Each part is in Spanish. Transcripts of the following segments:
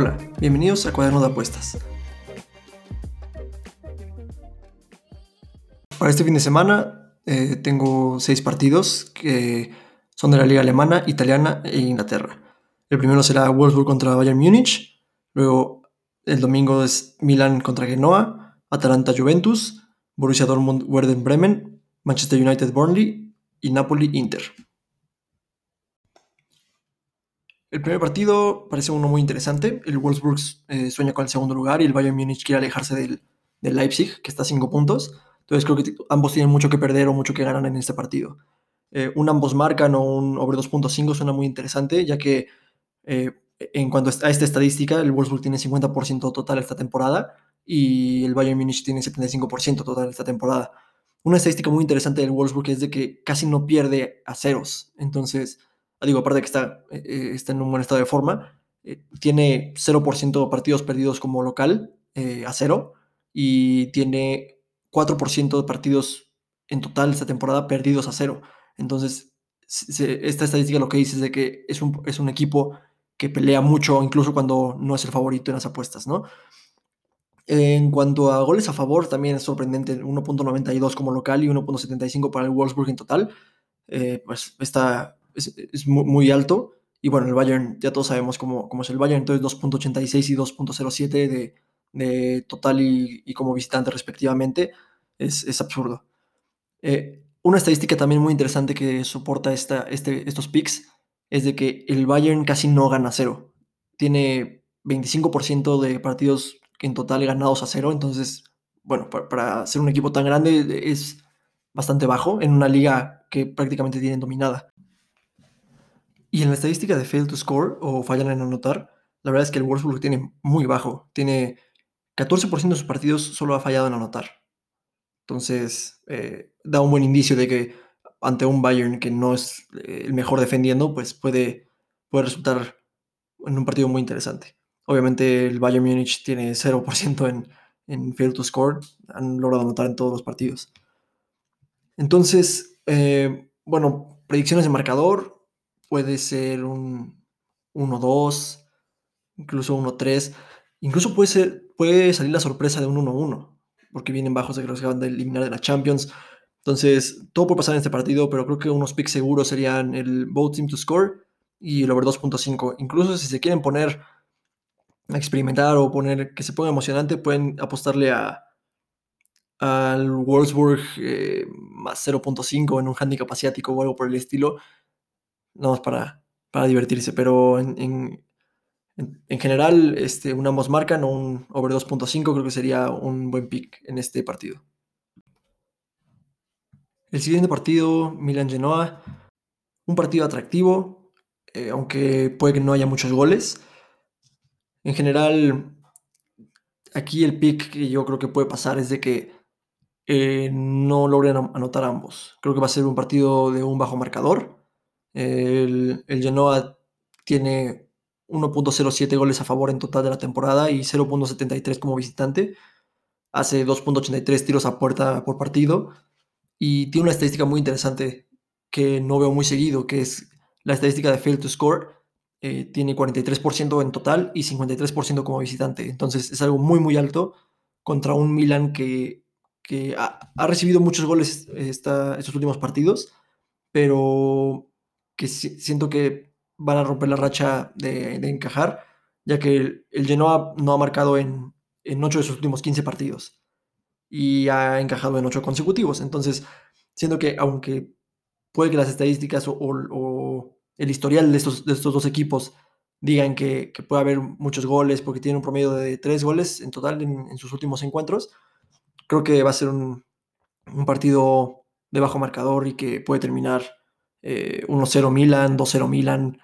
Hola, bienvenidos a Cuaderno de Apuestas. Para este fin de semana eh, tengo seis partidos que son de la liga alemana, italiana e Inglaterra. El primero será Wolfsburg contra Bayern Múnich, luego el domingo es Milan contra Genoa, Atalanta Juventus, Borussia Dortmund Werder Bremen, Manchester United Burnley y Napoli Inter. El primer partido parece uno muy interesante. El Wolfsburg eh, sueña con el segundo lugar y el Bayern Múnich quiere alejarse del, Leipzig, que está a cinco puntos. Entonces creo que ambos tienen mucho que perder o mucho que ganar en este partido. Eh, un ambos marcan o un over 2.5 suena muy interesante, ya que eh, en cuanto a esta estadística, el Wolfsburg tiene 50% total esta temporada y el Bayern Múnich tiene 75% total esta temporada. Una estadística muy interesante del Wolfsburg es de que casi no pierde a ceros. Entonces, digo, aparte de que está, eh, eh, está en un buen estado de forma, eh, tiene 0% de partidos perdidos como local a cero y tiene 4% de partidos en total esta temporada perdidos a cero. Entonces, esta estadística lo que dice es de que es un, es un equipo que pelea mucho, incluso cuando no es el favorito en las apuestas, ¿no? En cuanto a goles a favor, también es sorprendente, 1.92 como local y 1.75 para el Wolfsburg en total. pues está, es, muy, alto. Y bueno, el Bayern, ya todos sabemos cómo, cómo es el Bayern, entonces 2.86 y 2.07 de, de, total y, como visitante respectivamente, es, es absurdo. Eh, una estadística también muy interesante que soporta esta, este, estos picks es de que el Bayern casi no gana cero. Tiene 25% de partidos en total ganados a cero, entonces, bueno, para, para ser un equipo tan grande es bastante bajo en una liga que prácticamente tienen dominada. Y en la estadística de fail to score o fallan en anotar, la verdad es que el Wolfsburg tiene muy bajo. Tiene 14% de sus partidos solo ha fallado en anotar. Entonces, eh, da un buen indicio de que ante un Bayern que no es eh, el mejor defendiendo, pues puede, puede resultar en un partido muy interesante. Obviamente el Bayern Múnich tiene 0% en, en fail to score. Han logrado anotar en todos los partidos. Entonces, eh, bueno, predicciones de marcador puede ser un 1-2, incluso 1-3, incluso puede, ser, puede salir la sorpresa de un 1-1, porque vienen bajos de que los acaban de eliminar de la Champions. Entonces, todo puede pasar en este partido, pero creo que unos picks seguros serían el both team to score y el over 2.5. Incluso si se quieren poner a experimentar o poner que se ponga emocionante, pueden apostarle a al Wolfsburg eh, más 0.5 en un handicap asiático o algo por el estilo no más para, para divertirse, pero en, general, este, un ambos marcan o un over 2.5 creo que sería un buen pick en este partido. El siguiente partido, Milan-Genoa, un partido atractivo, eh, aunque puede que no haya muchos goles. En general, aquí el pick que yo creo que puede pasar es de que eh, no logren anotar ambos. Creo que va a ser un partido de un bajo marcador. El, Genoa tiene 1.07 goles a favor en total de la temporada y 0.73 como visitante. Hace 2.83 tiros a puerta por partido. Y tiene una estadística muy interesante que no veo muy seguido, que es la estadística de fail to score. Eh, tiene 43% en total y 53% como visitante. Entonces es algo muy, muy alto contra un Milan que, que ha, recibido muchos goles estos últimos partidos, pero que siento que van a romper la racha de, encajar, ya que el, Genoa no ha marcado en, en 8 de sus últimos 15 partidos y ha encajado en 8 consecutivos. Entonces, siento que aunque puede que las estadísticas o, el historial de estos, de estos dos equipos digan que, puede haber muchos goles porque tienen un promedio de 3 goles en total en, sus últimos encuentros, creo que va a ser un, un partido de bajo marcador y que puede terminar 1-0 eh, Milan, 2-0 Milan,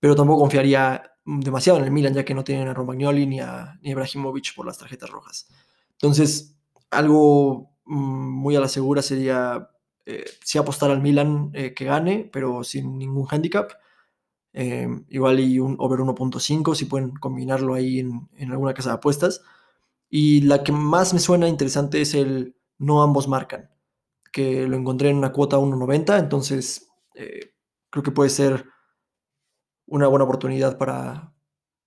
pero tampoco confiaría demasiado en el Milan, ya que no tienen a Romagnoli ni a, Ibrahimovic por las tarjetas rojas. Entonces, algo mm, muy a la segura sería eh, sí apostar al Milan eh, que gane, pero sin ningún handicap. igual y un over 1.5, si pueden combinarlo ahí en, en, alguna casa de apuestas. Y la que más me suena interesante es el no ambos marcan, que lo encontré en una cuota 1.90, entonces eh, creo que puede ser una buena oportunidad para,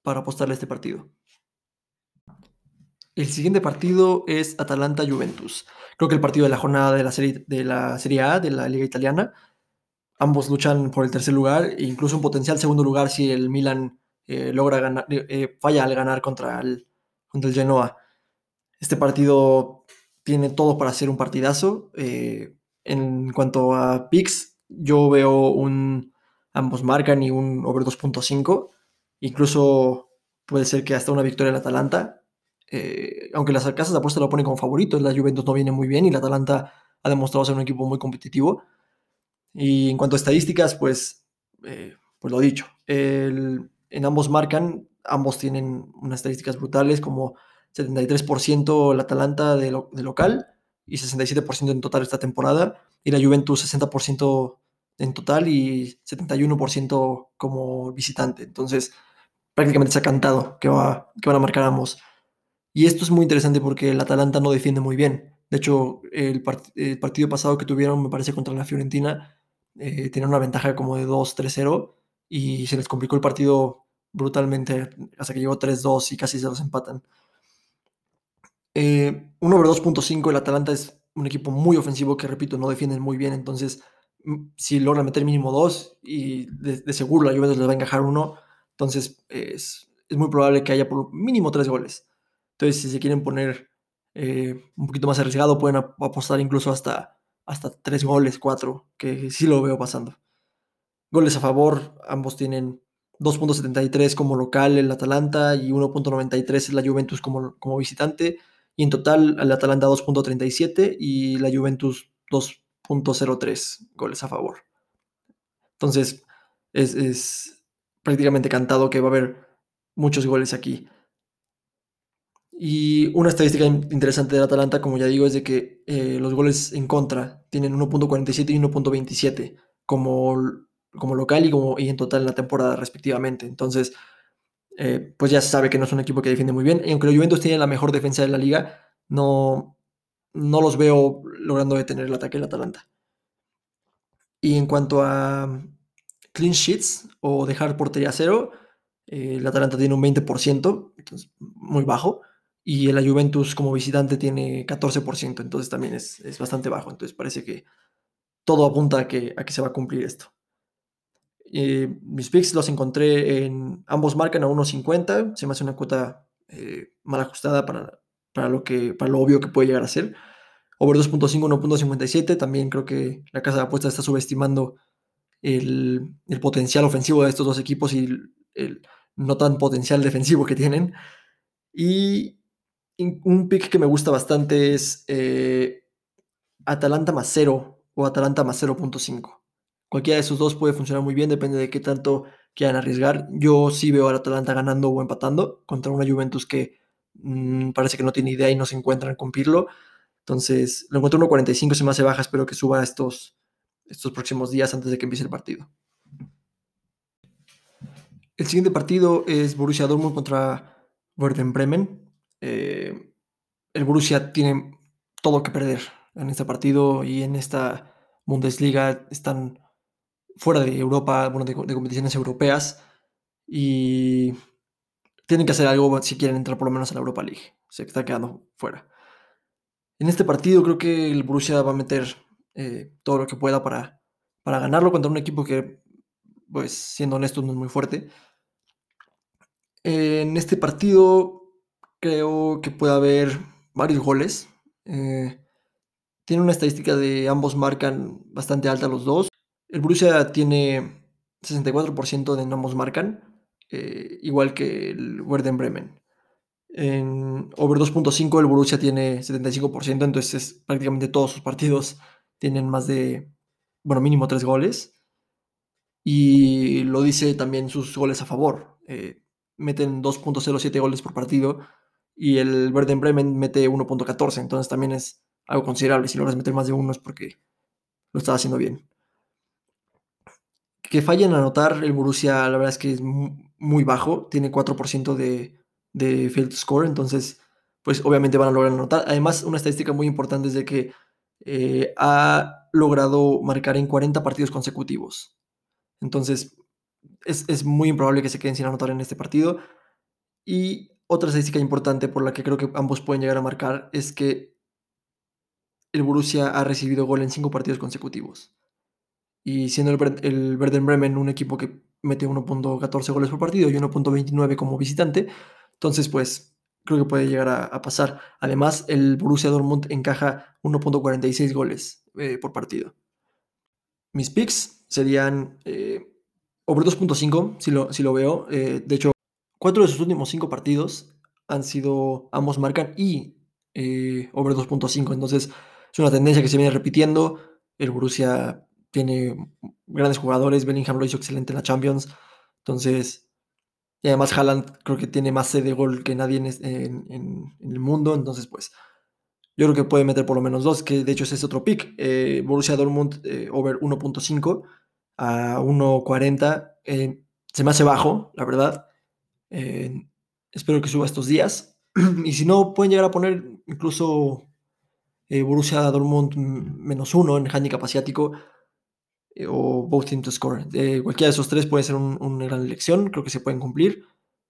para apostarle a este partido. El siguiente partido es Atalanta-Juventus. Creo que el partido de la jornada de la, serie, de la Serie A, de la Liga Italiana. Ambos luchan por el tercer lugar e incluso un potencial segundo lugar si el Milan eh, logra ganar, eh, falla al ganar contra el, contra el Genoa. Este partido tiene todo para ser un partidazo. En cuanto a picks, yo veo un ambos marcan y un over 2.5. Incluso puede ser que hasta una victoria del Atalanta. Eh, aunque las casas de apuesta lo ponen como favorito, la Juventus no viene muy bien y la Atalanta ha demostrado ser un equipo muy competitivo. Y en cuanto a estadísticas, pues, eh, pues lo dicho, en ambos marcan, ambos tienen unas estadísticas brutales, como 73% el Atalanta de, de, local y 67% en total esta temporada, y la Juventus 60% en total y 71% como visitante. Entonces, prácticamente se ha cantado que, va, que van a marcar ambos. Y esto es muy interesante porque el Atalanta no defiende muy bien. De hecho, el, partido pasado que tuvieron, me parece, contra la Fiorentina, eh, tenían una ventaja como de 2-3-0 y se les complicó el partido brutalmente hasta que llegó 3-2 y casi se los empatan. Eh, 1 over 2.5, el Atalanta es un equipo muy ofensivo que, repito, no defienden muy bien. Entonces, si logran meter mínimo 2 y de, seguro la Juventus les va a encajar uno, entonces es, es muy probable que haya por mínimo 3 goles. Entonces, si se quieren poner eh, un poquito más arriesgado, pueden apostar incluso hasta, hasta 3 goles, 4, que sí lo veo pasando. Goles a favor, ambos tienen 2.73 como local el Atalanta y 1.93 la Juventus como, como visitante. Y en total el Atalanta 2.37 y la Juventus 2.03 goles a favor. Entonces es, es prácticamente cantado que va a haber muchos goles aquí. Y una estadística interesante del Atalanta, como ya digo, es de que eh, los goles en contra tienen 1.47 y 1.27 como, como local y, como, y en total en la temporada respectivamente. Entonces, eh, pues ya se sabe que no es un equipo que defiende muy bien. Y aunque los Juventus tiene la mejor defensa de la liga, no, no los veo logrando detener el ataque del Atalanta. Y en cuanto a clean sheets o dejar portería cero, eh, el Atalanta tiene un 20%, entonces muy bajo y la Juventus como visitante tiene 14%, entonces también es, bastante bajo, entonces parece que todo apunta a que, a que se va a cumplir esto. Eh, mis picks los encontré en ambos marcan a 1.50, se me hace una cuota eh, mal ajustada para, para, lo que, para lo obvio que puede llegar a ser. Over 2.5, 1.57, también creo que la casa de apuestas está subestimando el, el, potencial ofensivo de estos dos equipos y el, no tan potencial defensivo que tienen. Y un pick que me gusta bastante es eh, Atalanta más 0 o Atalanta más 0.5. Cualquiera de esos dos puede funcionar muy bien, depende de qué tanto quieran arriesgar. Yo sí veo al Atalanta ganando o empatando contra una Juventus que mm, parece que no tiene idea y no se encuentra en cumplirlo. Entonces, lo encuentro 1.45, se me hace baja, espero que suba estos, estos próximos días antes de que empiece el partido. El siguiente partido es Borussia Dortmund contra Werder Bremen. Eh, el Borussia tiene todo que perder en este partido y en esta Bundesliga están fuera de Europa, bueno, de, competiciones europeas y tienen que hacer algo si quieren entrar por lo menos a la Europa League. Se está quedando fuera. En este partido creo que el Borussia va a meter eh, todo lo que pueda para, para ganarlo contra un equipo que, pues siendo honesto, no es muy fuerte. En este partido creo que puede haber varios goles. Eh, tiene una estadística de ambos marcan bastante alta los dos. El Borussia tiene 64% de ambos marcan, eh, igual que el Werder Bremen. En over 2.5 el Borussia tiene 75%, entonces prácticamente todos sus partidos tienen más de, bueno, mínimo tres goles. Y lo dice también sus goles a favor. Eh, meten 2.07 goles por partido y el Werder Bremen mete 1.14, entonces también es algo considerable. Si logras meter más de uno es porque lo estás haciendo bien. Que fallen a anotar el Borussia, la verdad es que es bajo, tiene 4% de, de field score, entonces pues obviamente van a lograr anotar. Además, una estadística muy importante es de que eh, ha logrado marcar en 40 partidos consecutivos. Entonces, es, es, muy improbable que se queden sin anotar en este partido. Y otra estadística importante por la que creo que ambos pueden llegar a marcar es que el Borussia ha recibido gol en cinco partidos consecutivos. Y siendo el, el Werder Bremen un equipo que mete 1.14 goles por partido y 1.29 como visitante, entonces pues creo que puede llegar a, pasar. Además, el Borussia Dortmund encaja 1.46 goles eh, por partido. Mis picks serían eh, over 2.5, si lo, si lo veo. Eh, de hecho, cuatro de sus últimos cinco partidos han sido, ambos marcan y over 2.5. Entonces, es una tendencia que se viene repitiendo. El Borussia tiene grandes jugadores. Bellingham lo hizo excelente en la Champions. Entonces, y además Haaland creo que tiene más sed de gol que nadie en, el mundo. Entonces, pues, yo creo que puede meter por lo menos dos, que de hecho ese es otro pick. Eh, Borussia Dortmund eh, over 1.5 a 1.40. Eh, se me hace bajo, la verdad. espero que suba estos días. y si no, pueden llegar a poner incluso Borussia Dortmund menos uno en handicap asiático eh, o both team to score. cualquiera de esos tres puede ser una gran elección, creo que se pueden cumplir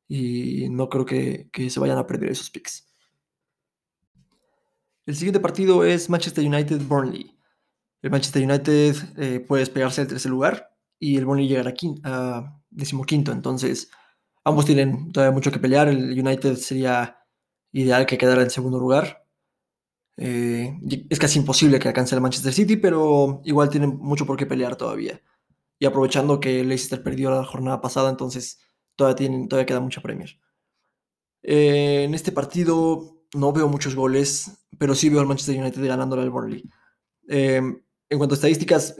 y no creo que, se vayan a perder esos picks. El siguiente partido es Manchester United-Burnley. El Manchester United eh, puede despegarse del tercer lugar y el Burnley llegará a decimoquinto, entonces ambos tienen todavía mucho que pelear. El United sería ideal que quedara en segundo lugar, eh, es casi imposible que alcance el Manchester City, pero igual tienen mucho por qué pelear todavía. Y aprovechando que Leicester perdió la jornada pasada, entonces todavía, tienen, todavía queda mucha Premier. Eh, en este partido no veo muchos goles, pero sí veo al Manchester United ganándole al Burnley. Eh, en cuanto a estadísticas,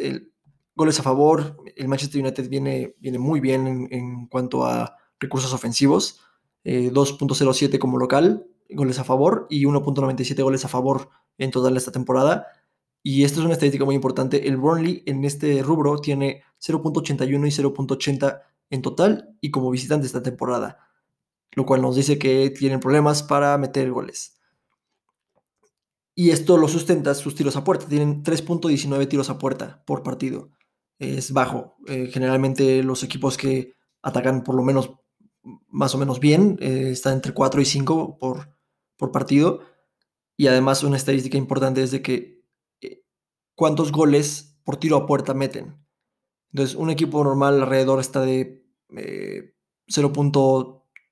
goles a favor, el Manchester United viene, viene muy bien en, en cuanto a recursos ofensivos. 2.07 como local, goles a favor y 1.97 goles a favor en total esta temporada. Y esto es una estadística muy importante. El Burnley en este rubro tiene 0.81 y 0.80 en total y como visitante esta temporada, lo cual nos dice que tienen problemas para meter goles. Y esto lo sustenta sus tiros a puerta. Tienen 3.19 tiros a puerta por partido. Es bajo. Eh, generalmente los equipos que atacan por lo menos más o menos bien eh, están entre 4 y 5 por, por partido. Y además una estadística importante es de que eh, cuántos goles por tiro a puerta meten. Entonces, un equipo normal alrededor está de 0.3,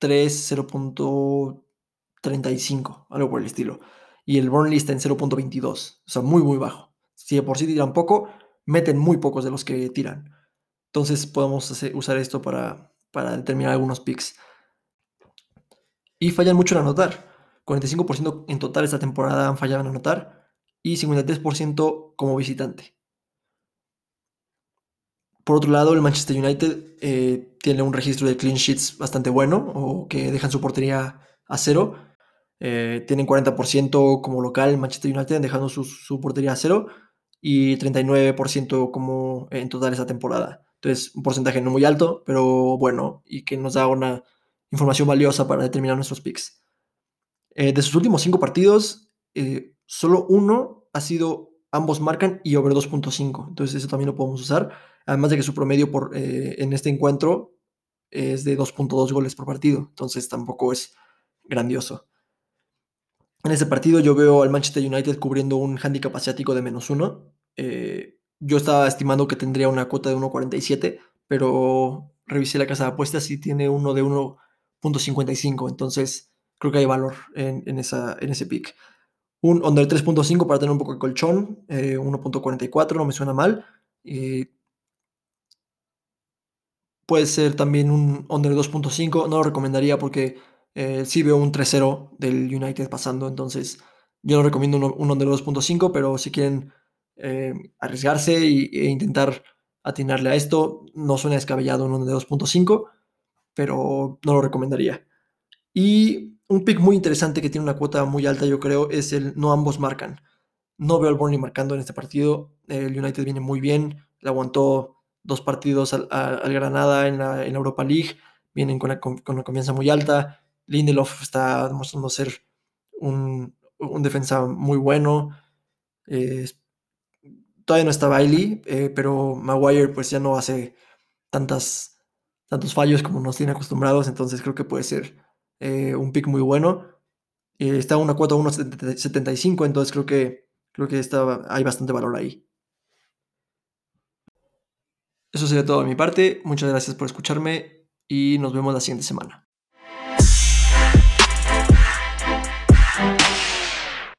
eh, 0.35, algo por el estilo. Y el Burnley está en 0.22, o sea, muy, muy bajo. Si de por sí tiran poco, meten muy pocos de los que tiran. Entonces podemos usar esto para, para determinar algunos picks. Y fallan mucho en anotar. 45% en total esta temporada han fallado en anotar y 53% como visitante. Por otro lado, el Manchester United eh, tiene un registro de clean sheets bastante bueno, o que dejan su portería a cero. Eh, tienen 40% como local Manchester United, dejando su, su, portería a cero, y 39% como en total esta temporada. Entonces, un porcentaje no muy alto, pero bueno, y que nos da una información valiosa para determinar nuestros picks. Eh, de sus últimos cinco partidos, eh, solo uno ha sido ambos marcan y over 2.5. Entonces eso también lo podemos usar. Además de que su promedio por, eh, en este encuentro es de 2.2 goles por partido. Entonces tampoco es grandioso. En ese partido yo veo al Manchester United cubriendo un handicap asiático de menos uno. yo estaba estimando que tendría una cuota de 1.47, pero revisé la casa de apuestas y tiene uno de 1.55. Entonces creo que hay valor en, esa, en ese pick. Un under 3.5 para tener un poco de colchón, 1.44 eh, no me suena mal. puede ser también un under 2.5, no lo recomendaría porque eh, sí veo un 3-0 del United pasando, entonces yo no recomiendo un, under 2.5, pero si quieren eh, arriesgarse e intentar atinarle a esto, no suena descabellado un under 2.5, pero no lo recomendaría. Y un pick muy interesante que tiene una cuota muy alta, yo creo, es el no ambos marcan. No veo al Burnley marcando en este partido. El United viene muy bien, le aguantó dos partidos al, Granada en la, Europa League, vienen con, la, confianza muy alta. Lindelof está demostrando ser un, defensa muy bueno. todavía no está Bailey, eh, pero Maguire pues ya no hace tantas, tantos fallos como nos tiene acostumbrados, entonces creo que puede ser eh, un pick muy bueno. Eh, está 1 4 1 75, entonces creo que, creo que está, hay bastante valor ahí. Eso sería todo de mi parte. Muchas gracias por escucharme y nos vemos la siguiente semana.